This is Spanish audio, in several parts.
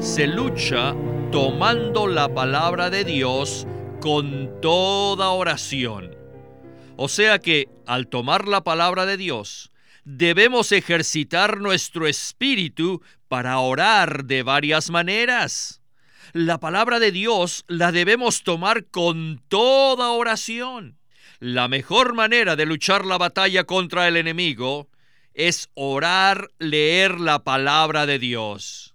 se lucha tomando la palabra de Dios con toda oración. O sea que al tomar la palabra de Dios, debemos ejercitar nuestro espíritu para orar de varias maneras. La palabra de Dios la debemos tomar con toda oración. La mejor manera de luchar la batalla contra el enemigo es orar, leer la palabra de Dios.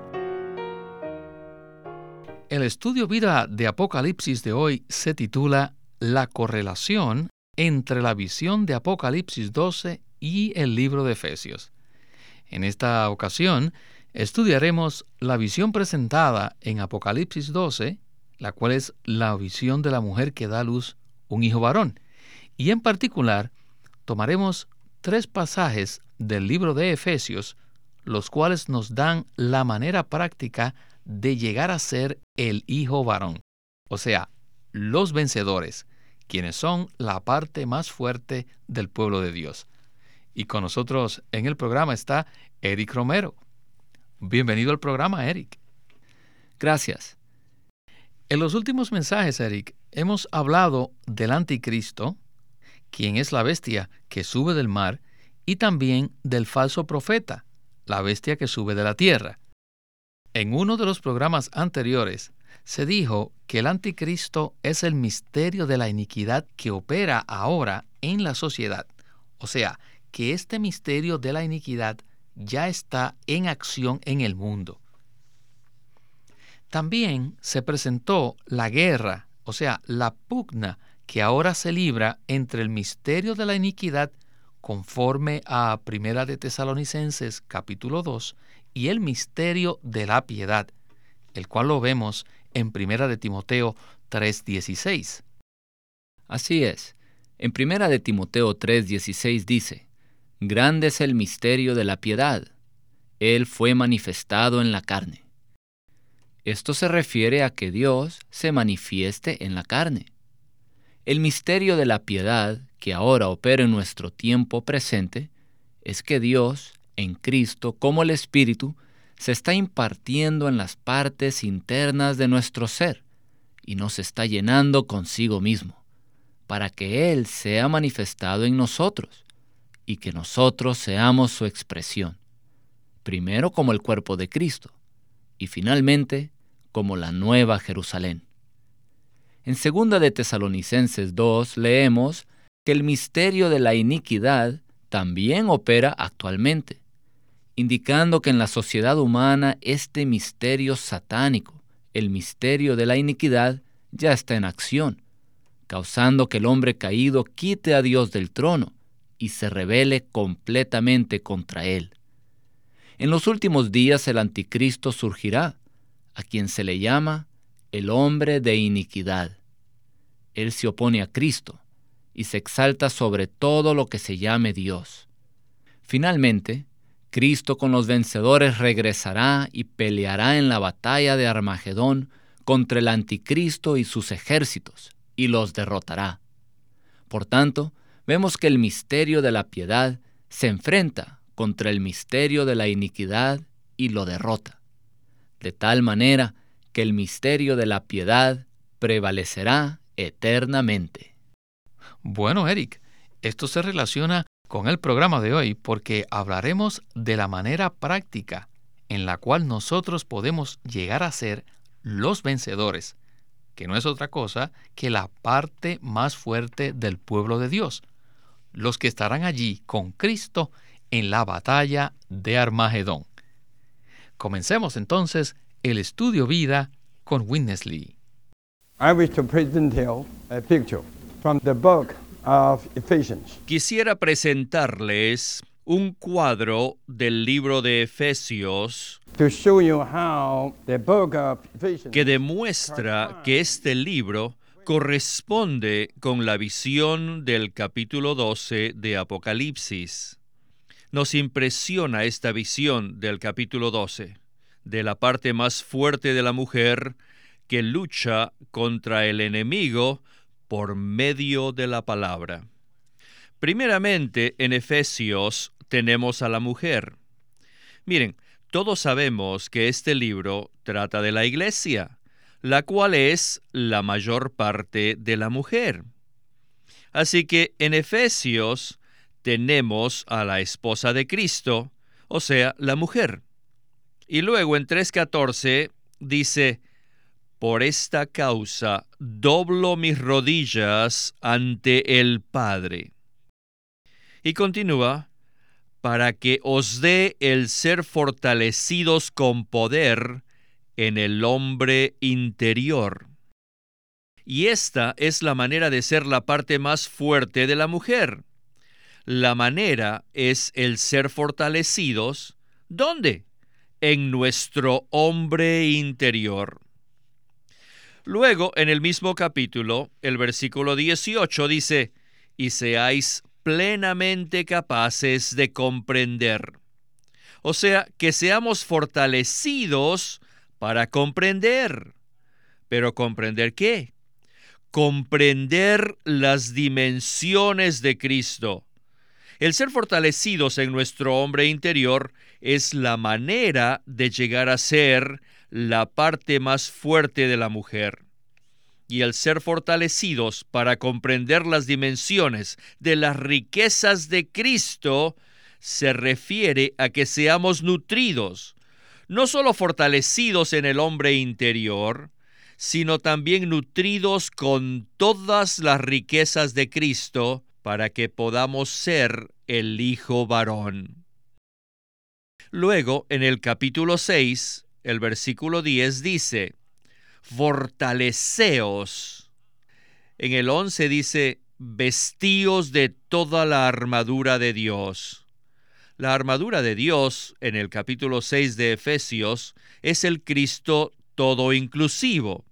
El Estudio Vida de Apocalipsis de hoy se titula La correlación entre la visión de Apocalipsis 12 y el libro de Efesios. En esta ocasión estudiaremos la visión presentada en Apocalipsis 12, la cual es la visión de la mujer que da a luz un hijo varón, y en particular tomaremos tres pasajes del libro de Efesios, los cuales nos dan la manera práctica de llegar a ser el hijo varón, o sea, los vencedores, quienes son la parte más fuerte del pueblo de Dios. Y con nosotros en el programa está Eric Romero. Bienvenido al programa, Eric. Gracias. En los últimos mensajes, Eric, hemos hablado del anticristo, quien es la bestia que sube del mar, y también del falso profeta, la bestia que sube de la tierra. En uno de los programas anteriores se dijo que el anticristo es el misterio de la iniquidad que opera ahora en la sociedad. O sea, que este misterio de la iniquidad ya está en acción en el mundo. También se presentó la guerra, o sea, la pugna que ahora se libra entre el misterio de la iniquidad conforme a Primera de Tesalonicenses capítulo 2 y el misterio de la piedad, el cual lo vemos en Primera de Timoteo 3:16. Así es. En Primera de Timoteo 3:16 dice: Grande es el misterio de la piedad. Él fue manifestado en la carne. Esto se refiere a que Dios se manifieste en la carne. El misterio de la piedad que ahora opera en nuestro tiempo presente es que Dios, en Cristo, como el Espíritu, se está impartiendo en las partes internas de nuestro ser y nos está llenando consigo mismo, para que Él sea manifestado en nosotros y que nosotros seamos su expresión, primero como el cuerpo de Cristo y finalmente como la nueva Jerusalén. En 2 de Tesalonicenses 2 leemos que el misterio de la iniquidad también opera actualmente, indicando que en la sociedad humana este misterio satánico, el misterio de la iniquidad, ya está en acción, causando que el hombre caído quite a Dios del trono y se rebele completamente contra él. En los últimos días el anticristo surgirá, a quien se le llama el hombre de iniquidad. Él se opone a Cristo y se exalta sobre todo lo que se llame Dios. Finalmente, Cristo con los vencedores regresará y peleará en la batalla de Armagedón contra el anticristo y sus ejércitos, y los derrotará. Por tanto, vemos que el misterio de la piedad se enfrenta contra el misterio de la iniquidad y lo derrota, de tal manera que el misterio de la piedad prevalecerá eternamente. Bueno, Eric, esto se relaciona con el programa de hoy porque hablaremos de la manera práctica en la cual nosotros podemos llegar a ser los vencedores, que no es otra cosa que la parte más fuerte del pueblo de Dios, los que estarán allí con Cristo en la batalla de Armagedón. Comencemos entonces el estudio vida con Witness Lee. Quisiera presentarles un cuadro del libro de Efesios que demuestra que este libro corresponde con la visión del capítulo 12 de Apocalipsis. Nos impresiona esta visión del capítulo 12, de la parte más fuerte de la mujer que lucha contra el enemigo por medio de la palabra. Primeramente, en Efesios tenemos a la mujer. Miren, todos sabemos que este libro trata de la iglesia, la cual es la mayor parte de la mujer. Así que en Efesios tenemos a la esposa de Cristo, o sea, la mujer. Y luego en 3.14 dice, por esta causa doblo mis rodillas ante el Padre. Y continúa, para que os dé el ser fortalecidos con poder en el hombre interior. Y esta es la manera de ser la parte más fuerte de la mujer. La manera es el ser fortalecidos. ¿Dónde? En nuestro hombre interior. Luego, en el mismo capítulo, el versículo 18 dice, y seáis plenamente capaces de comprender. O sea, que seamos fortalecidos para comprender. ¿Pero comprender qué? Comprender las dimensiones de Cristo. El ser fortalecidos en nuestro hombre interior es la manera de llegar a ser la parte más fuerte de la mujer. Y el ser fortalecidos para comprender las dimensiones de las riquezas de Cristo se refiere a que seamos nutridos, no solo fortalecidos en el hombre interior, sino también nutridos con todas las riquezas de Cristo para que podamos ser el Hijo varón. Luego, en el capítulo 6, el versículo 10 dice, fortaleceos. En el 11 dice, vestíos de toda la armadura de Dios. La armadura de Dios, en el capítulo 6 de Efesios, es el Cristo todo inclusivo.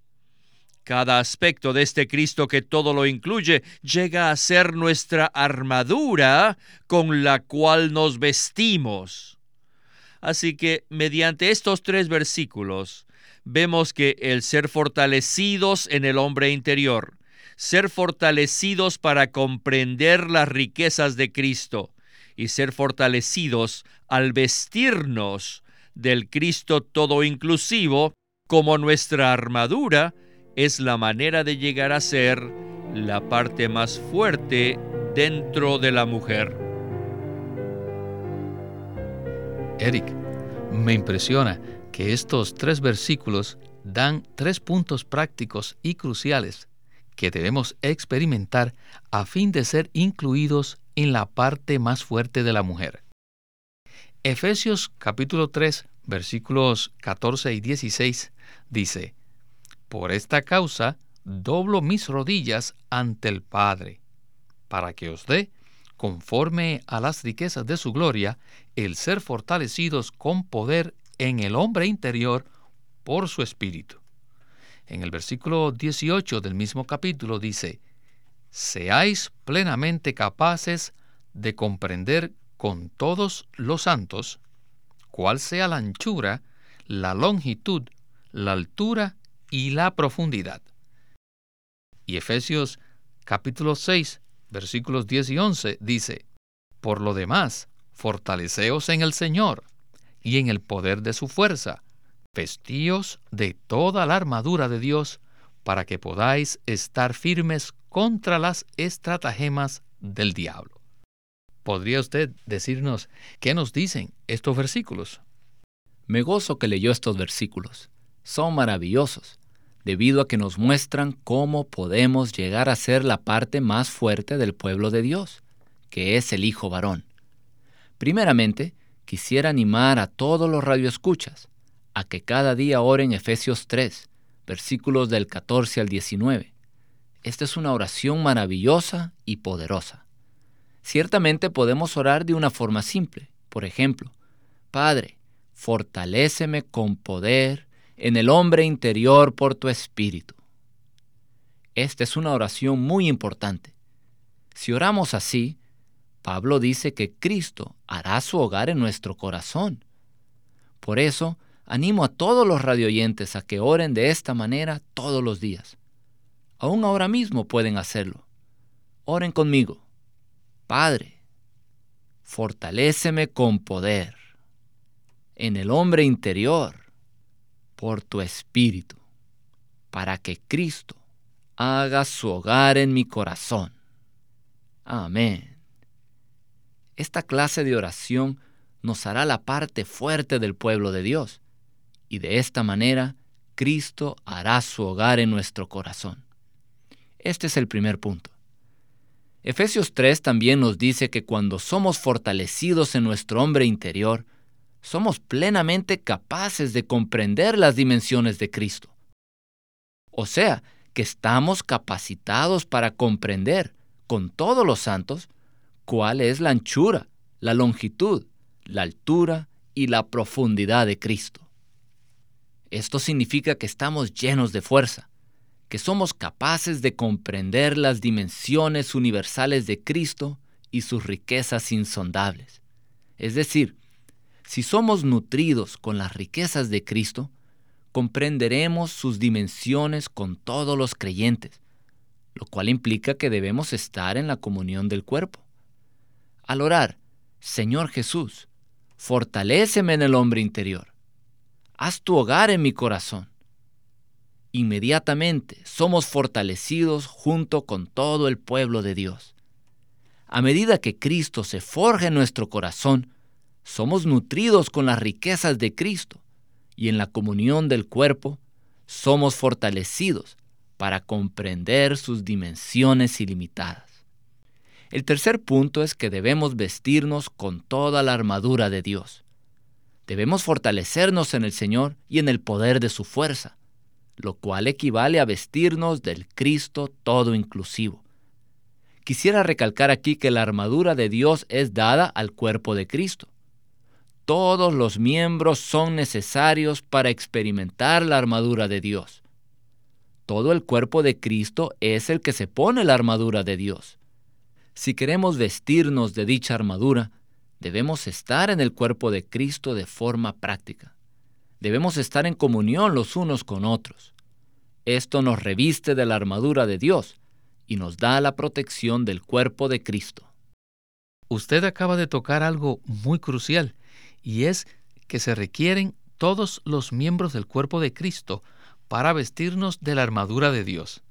Cada aspecto de este Cristo que todo lo incluye llega a ser nuestra armadura con la cual nos vestimos. Así que mediante estos tres versículos vemos que el ser fortalecidos en el hombre interior, ser fortalecidos para comprender las riquezas de Cristo y ser fortalecidos al vestirnos del Cristo todo inclusivo como nuestra armadura es la manera de llegar a ser la parte más fuerte dentro de la mujer. Eric, me impresiona que estos tres versículos dan tres puntos prácticos y cruciales que debemos experimentar a fin de ser incluidos en la parte más fuerte de la mujer. Efesios capítulo 3 versículos 14 y 16 dice, Por esta causa doblo mis rodillas ante el Padre, para que os dé conforme a las riquezas de su gloria, el ser fortalecidos con poder en el hombre interior por su espíritu. En el versículo 18 del mismo capítulo dice, Seáis plenamente capaces de comprender con todos los santos cuál sea la anchura, la longitud, la altura y la profundidad. Y Efesios capítulo 6, versículos 10 y 11 dice, Por lo demás, fortaleceos en el Señor y en el poder de su fuerza, vestíos de toda la armadura de Dios, para que podáis estar firmes contra las estratagemas del diablo. ¿Podría usted decirnos qué nos dicen estos versículos? Me gozo que leyó estos versículos. Son maravillosos debido a que nos muestran cómo podemos llegar a ser la parte más fuerte del pueblo de Dios, que es el Hijo varón. Primeramente, quisiera animar a todos los radioescuchas a que cada día oren Efesios 3, versículos del 14 al 19. Esta es una oración maravillosa y poderosa. Ciertamente podemos orar de una forma simple. Por ejemplo, Padre, fortaléceme con poder en el hombre interior por tu espíritu. Esta es una oración muy importante. Si oramos así, Pablo dice que Cristo hará su hogar en nuestro corazón. Por eso, animo a todos los radioyentes a que oren de esta manera todos los días. Aún ahora mismo pueden hacerlo. Oren conmigo. Padre, fortaléceme con poder en el hombre interior por tu espíritu, para que Cristo haga su hogar en mi corazón. Amén. Esta clase de oración nos hará la parte fuerte del pueblo de Dios, y de esta manera Cristo hará su hogar en nuestro corazón. Este es el primer punto. Efesios 3 también nos dice que cuando somos fortalecidos en nuestro hombre interior, somos plenamente capaces de comprender las dimensiones de Cristo. O sea, que estamos capacitados para comprender, con todos los santos, cuál es la anchura, la longitud, la altura y la profundidad de Cristo. Esto significa que estamos llenos de fuerza, que somos capaces de comprender las dimensiones universales de Cristo y sus riquezas insondables. Es decir, si somos nutridos con las riquezas de Cristo, comprenderemos sus dimensiones con todos los creyentes, lo cual implica que debemos estar en la comunión del cuerpo. Al orar, Señor Jesús, fortaléceme en el hombre interior. Haz tu hogar en mi corazón. Inmediatamente somos fortalecidos junto con todo el pueblo de Dios. A medida que Cristo se forja en nuestro corazón, somos nutridos con las riquezas de Cristo y en la comunión del cuerpo somos fortalecidos para comprender sus dimensiones ilimitadas. El tercer punto es que debemos vestirnos con toda la armadura de Dios. Debemos fortalecernos en el Señor y en el poder de su fuerza, lo cual equivale a vestirnos del Cristo todo inclusivo. Quisiera recalcar aquí que la armadura de Dios es dada al cuerpo de Cristo todos los miembros son necesarios para experimentar la armadura de Dios. Todo el cuerpo de Cristo es el que se pone la armadura de Dios. Si queremos vestirnos de dicha armadura, debemos estar en el cuerpo de Cristo de forma práctica. Debemos estar en comunión los unos con otros. Esto nos reviste de la armadura de Dios y nos da la protección del cuerpo de Cristo. Usted acaba de tocar algo muy crucial y es que se requieren todos los miembros del cuerpo de Cristo para vestirnos de la armadura de Dios.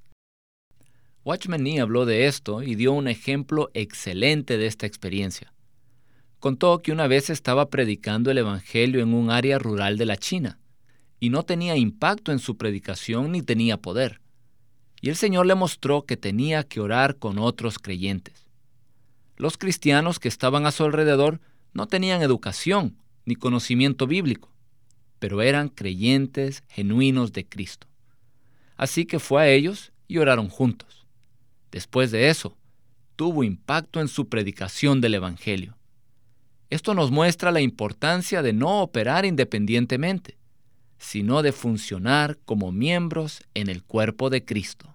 Watchman Nee habló de esto y dio un ejemplo excelente de esta experiencia. Contó que una vez estaba predicando el Evangelio en un área rural de la China, y no tenía impacto en su predicación ni tenía poder. Y el Señor le mostró que tenía que orar con otros creyentes. Los cristianos que estaban a su alrededor no tenían educación ni conocimiento bíblico, pero eran creyentes genuinos de Cristo. Así que fue a ellos y oraron juntos. Después de eso, tuvo impacto en su predicación del Evangelio. Esto nos muestra la importancia de no operar independientemente, sino de funcionar como miembros en el cuerpo de Cristo.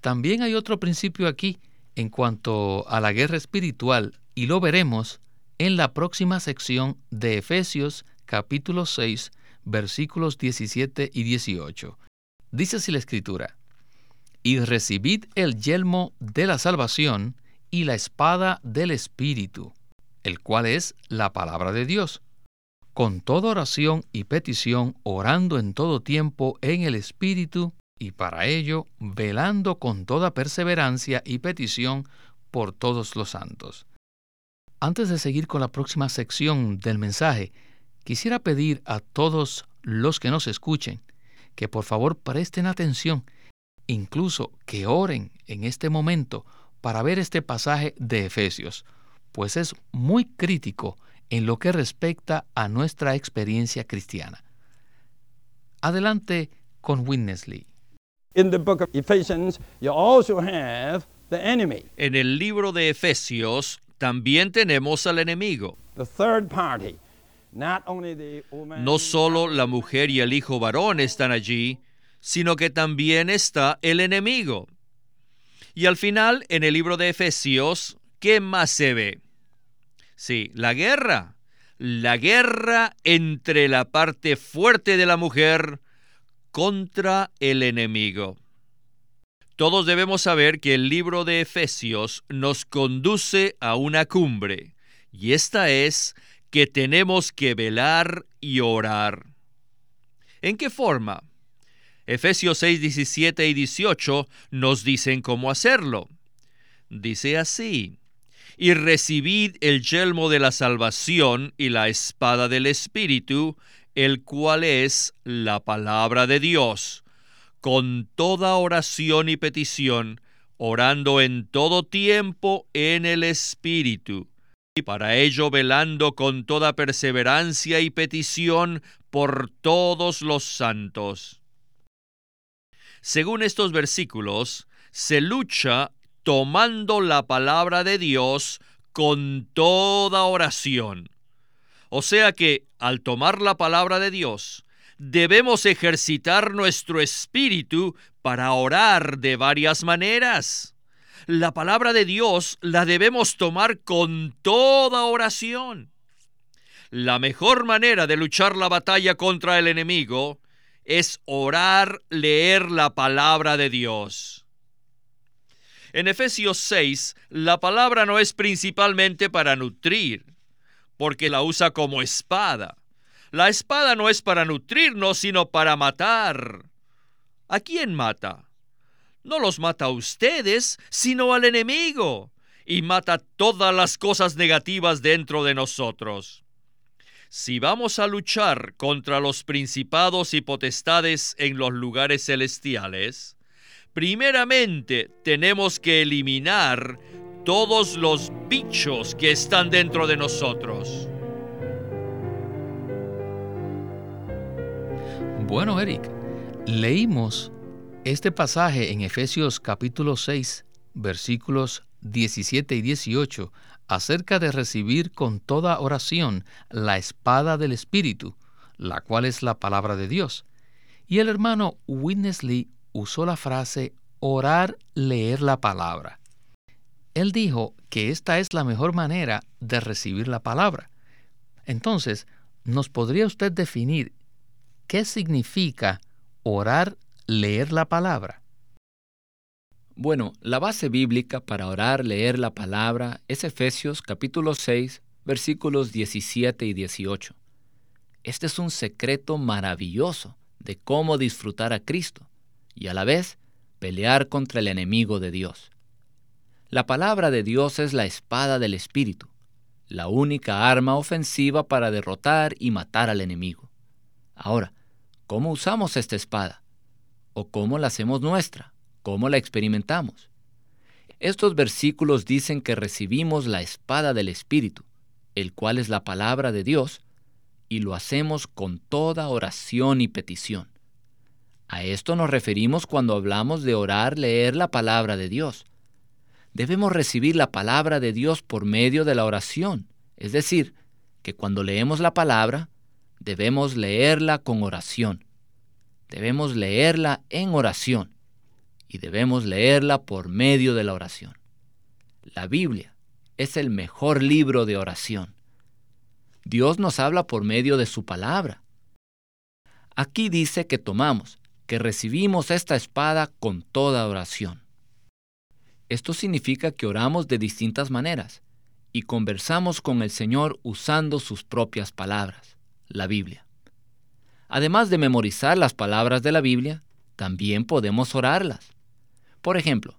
También hay otro principio aquí en cuanto a la guerra espiritual, y lo veremos en la próxima sección de Efesios capítulo 6 versículos 17 y 18. Dice así la escritura, y recibid el yelmo de la salvación y la espada del Espíritu, el cual es la palabra de Dios, con toda oración y petición, orando en todo tiempo en el Espíritu, y para ello velando con toda perseverancia y petición por todos los santos. Antes de seguir con la próxima sección del mensaje, quisiera pedir a todos los que nos escuchen que por favor presten atención, incluso que oren en este momento para ver este pasaje de Efesios, pues es muy crítico en lo que respecta a nuestra experiencia cristiana. Adelante con Witness Lee. In the book of Ephesians, you also have En el libro de Efesios también tenemos al enemigo. No solo la mujer y el hijo varón están allí, sino que también está el enemigo. Y al final, en el libro de Efesios, ¿qué más se ve? Sí, la guerra. La guerra entre la parte fuerte de la mujer contra el enemigo. Todos debemos saber que el libro de Efesios nos conduce a una cumbre, y esta es que tenemos que velar y orar. ¿En qué forma? Efesios 6, 17 y 18 nos dicen cómo hacerlo. Dice así, y recibid el yelmo de la salvación y la espada del Espíritu, el cual es la palabra de Dios, con toda oración y petición, orando en todo tiempo en el Espíritu, y para ello velando con toda perseverancia y petición por todos los santos según estos versículos, se lucha tomando la palabra de Dios con toda oración. O sea que al tomar la palabra de Dios, debemos ejercitar nuestro espíritu para orar de varias maneras. La palabra de Dios la debemos tomar con toda oración. La mejor manera de luchar la batalla contra el enemigo es orar, leer la palabra de Dios. En Efesios 6, la palabra no es principalmente para nutrir, porque la usa como espada. La espada no es para nutrirnos, sino para matar. ¿A quién mata? No los mata a ustedes, sino al enemigo, y mata todas las cosas negativas dentro de nosotros. Si vamos a luchar contra los principados y potestades en los lugares celestiales, primeramente tenemos que eliminar todos los bichos que están dentro de nosotros. Bueno, Eric, leímos este pasaje en Efesios capítulo 6, versículos 17 y 18 acerca de recibir con toda oración la espada del Espíritu, la cual es la palabra de Dios. Y el hermano Winnesley usó la frase orar, leer la palabra. Él dijo que esta es la mejor manera de recibir la palabra. Entonces, ¿nos podría usted definir qué significa orar, leer la palabra? Bueno, la base bíblica para orar, leer la palabra es Efesios capítulo 6, versículos 17 y 18. Este es un secreto maravilloso de cómo disfrutar a Cristo y a la vez pelear contra el enemigo de Dios. La palabra de Dios es la espada del Espíritu, la única arma ofensiva para derrotar y matar al enemigo. Ahora, ¿cómo usamos esta espada? ¿O cómo la hacemos nuestra? ¿Cómo la experimentamos? Estos versículos dicen que recibimos la espada del Espíritu, el cual es la palabra de Dios, y lo hacemos con toda oración y petición. A esto nos referimos cuando hablamos de orar, leer la palabra de Dios. Debemos recibir la palabra de Dios por medio de la oración, es decir, que cuando leemos la palabra, debemos leerla con oración. Debemos leerla en oración y debemos leerla por medio de la oración. La Biblia es el mejor libro de oración. Dios nos habla por medio de su palabra. Aquí dice que tomamos, que recibimos esta espada con toda oración. Esto significa que oramos de distintas maneras y conversamos con el Señor usando sus propias palabras, la Biblia. Además de memorizar las palabras de la Biblia, también podemos orarlas. Por ejemplo,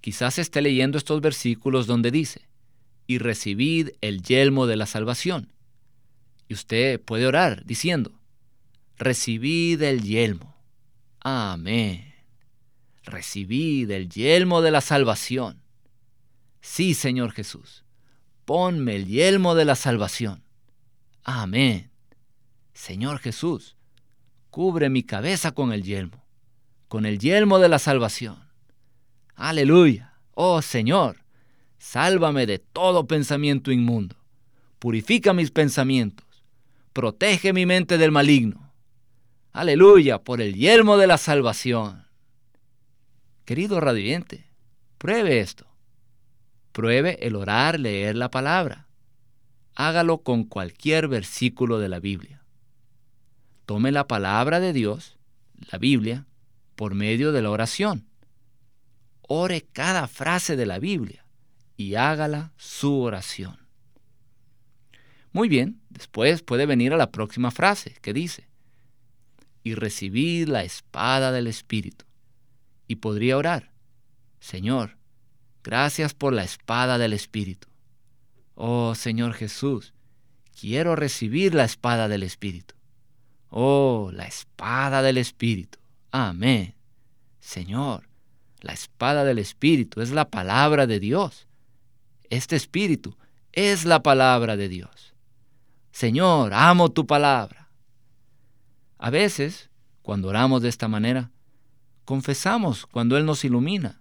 quizás esté leyendo estos versículos donde dice, y recibid el yelmo de la salvación. Y usted puede orar diciendo, recibid el yelmo. Amén. Recibid el yelmo de la salvación. Sí, Señor Jesús, ponme el yelmo de la salvación. Amén. Señor Jesús, cubre mi cabeza con el yelmo, con el yelmo de la salvación. Aleluya. Oh Señor, sálvame de todo pensamiento inmundo, purifica mis pensamientos, protege mi mente del maligno. Aleluya, por el yermo de la salvación. Querido radiante, pruebe esto. Pruebe el orar, leer la palabra. Hágalo con cualquier versículo de la Biblia. Tome la palabra de Dios, la Biblia, por medio de la oración. Ore cada frase de la Biblia y hágala su oración. Muy bien, después puede venir a la próxima frase que dice, y recibir la espada del Espíritu. Y podría orar, Señor, gracias por la espada del Espíritu. Oh Señor Jesús, quiero recibir la espada del Espíritu. Oh, la espada del Espíritu. Amén. Señor, la espada del Espíritu es la palabra de Dios. Este Espíritu es la palabra de Dios. Señor, amo tu palabra. A veces, cuando oramos de esta manera, confesamos cuando Él nos ilumina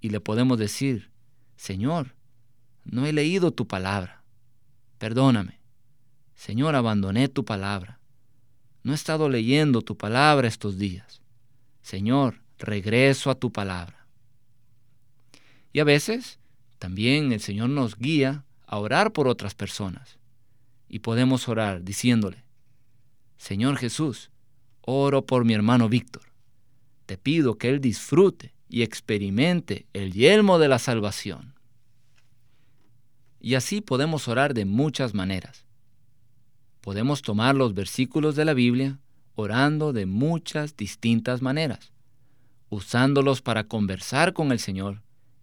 y le podemos decir, Señor, no he leído tu palabra. Perdóname. Señor, abandoné tu palabra. No he estado leyendo tu palabra estos días. Señor, regreso a tu palabra. Y a veces también el Señor nos guía a orar por otras personas. Y podemos orar diciéndole, Señor Jesús, oro por mi hermano Víctor. Te pido que él disfrute y experimente el yelmo de la salvación. Y así podemos orar de muchas maneras. Podemos tomar los versículos de la Biblia orando de muchas distintas maneras, usándolos para conversar con el Señor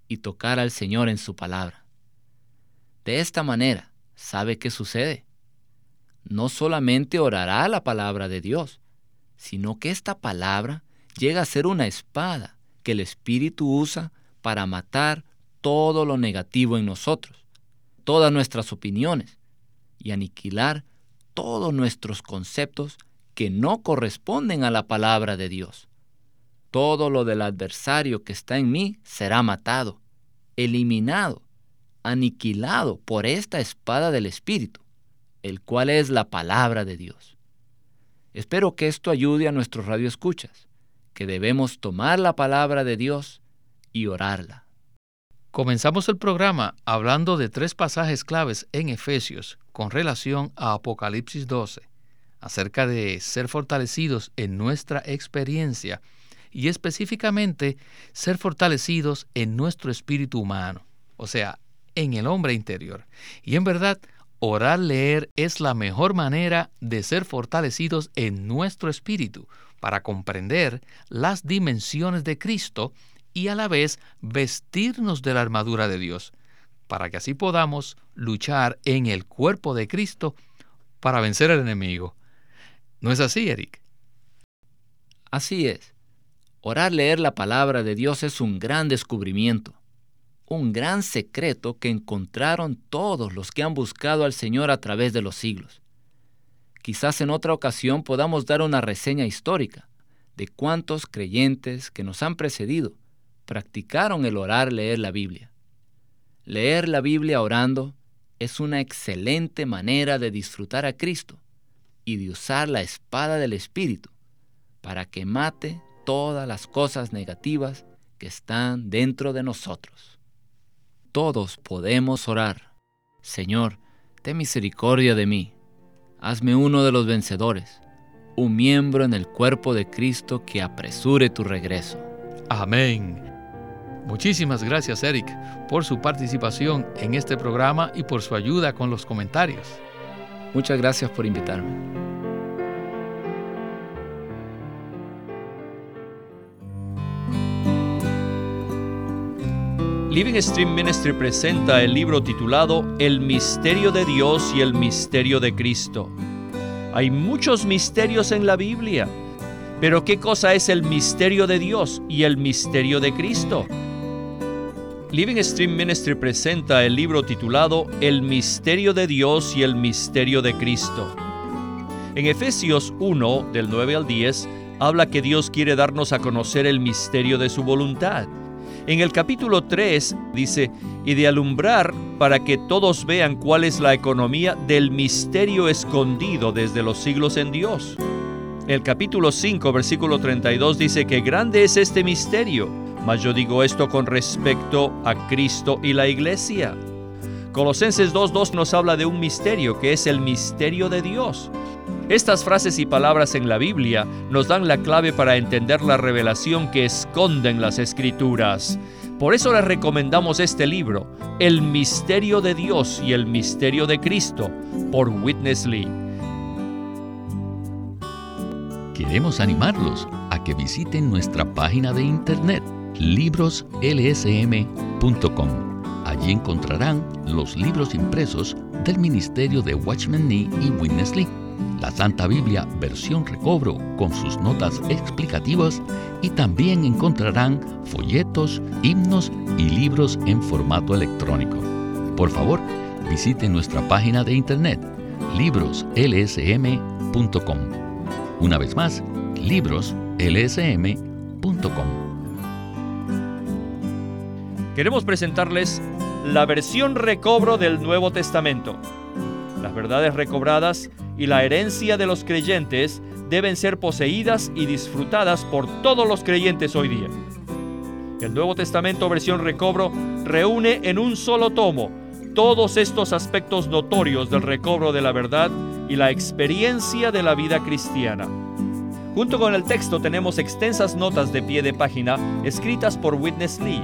y tocar al Señor en su palabra. De esta manera, ¿sabe qué sucede? No solamente orará la palabra de Dios, sino que esta palabra llega a ser una espada que el Espíritu usa para matar todo lo negativo en nosotros, todas nuestras opiniones, y aniquilar todos nuestros conceptos que no corresponden a la palabra de Dios. Todo lo del adversario que está en mí será matado, eliminado, aniquilado por esta espada del Espíritu, el cual es la palabra de Dios. Espero que esto ayude a nuestros radioescuchas, que debemos tomar la palabra de Dios y orarla. Comenzamos el programa hablando de tres pasajes claves en Efesios con relación a Apocalipsis 12, acerca de ser fortalecidos en nuestra experiencia y específicamente ser fortalecidos en nuestro espíritu humano, o sea, en el hombre interior. Y en verdad, orar, leer es la mejor manera de ser fortalecidos en nuestro espíritu para comprender las dimensiones de Cristo y a la vez vestirnos de la armadura de Dios, para que así podamos luchar en el cuerpo de Cristo para vencer al enemigo. ¿No es así, Eric? Así es. Orar, leer la palabra de Dios es un gran descubrimiento, un gran secreto que encontraron todos los que han buscado al Señor a través de los siglos. Quizás en otra ocasión podamos dar una reseña histórica de cuántos creyentes que nos han precedido practicaron el orar, leer la Biblia. Leer la Biblia orando es una excelente manera de disfrutar a Cristo y de usar la espada del Espíritu para que mate todas las cosas negativas que están dentro de nosotros. Todos podemos orar. Señor, ten misericordia de mí. Hazme uno de los vencedores, un miembro en el cuerpo de Cristo que apresure tu regreso. Amén. Muchísimas gracias, Eric, por su participación en este programa y por su ayuda con los comentarios. Muchas gracias por invitarme. Living Stream Ministry presenta el libro titulado El misterio de Dios y el misterio de Cristo. Hay muchos misterios en la Biblia, pero ¿qué cosa es el misterio de Dios y el misterio de Cristo? Living Stream Ministry presenta el libro titulado El misterio de Dios y el misterio de Cristo. En Efesios 1, del 9 al 10, habla que Dios quiere darnos a conocer el misterio de su voluntad. En el capítulo 3 dice, y de alumbrar para que todos vean cuál es la economía del misterio escondido desde los siglos en Dios. El capítulo 5, versículo 32 dice que grande es este misterio, mas yo digo esto con respecto a Cristo y la iglesia. Colosenses 2.2 nos habla de un misterio que es el misterio de Dios. Estas frases y palabras en la Biblia nos dan la clave para entender la revelación que esconden las escrituras. Por eso les recomendamos este libro, El misterio de Dios y el misterio de Cristo, por Witness Lee. Queremos animarlos a que visiten nuestra página de internet libroslsm.com. Allí encontrarán los libros impresos del Ministerio de Watchman Nee y Witness Lee, la Santa Biblia versión recobro con sus notas explicativas y también encontrarán folletos, himnos y libros en formato electrónico. Por favor, visiten nuestra página de internet libroslsm.com. Una vez más, libroslsm.com. Queremos presentarles la versión recobro del Nuevo Testamento. Las verdades recobradas y la herencia de los creyentes deben ser poseídas y disfrutadas por todos los creyentes hoy día. El Nuevo Testamento versión recobro reúne en un solo tomo todos estos aspectos notorios del recobro de la verdad y la experiencia de la vida cristiana. Junto con el texto tenemos extensas notas de pie de página escritas por Witness Lee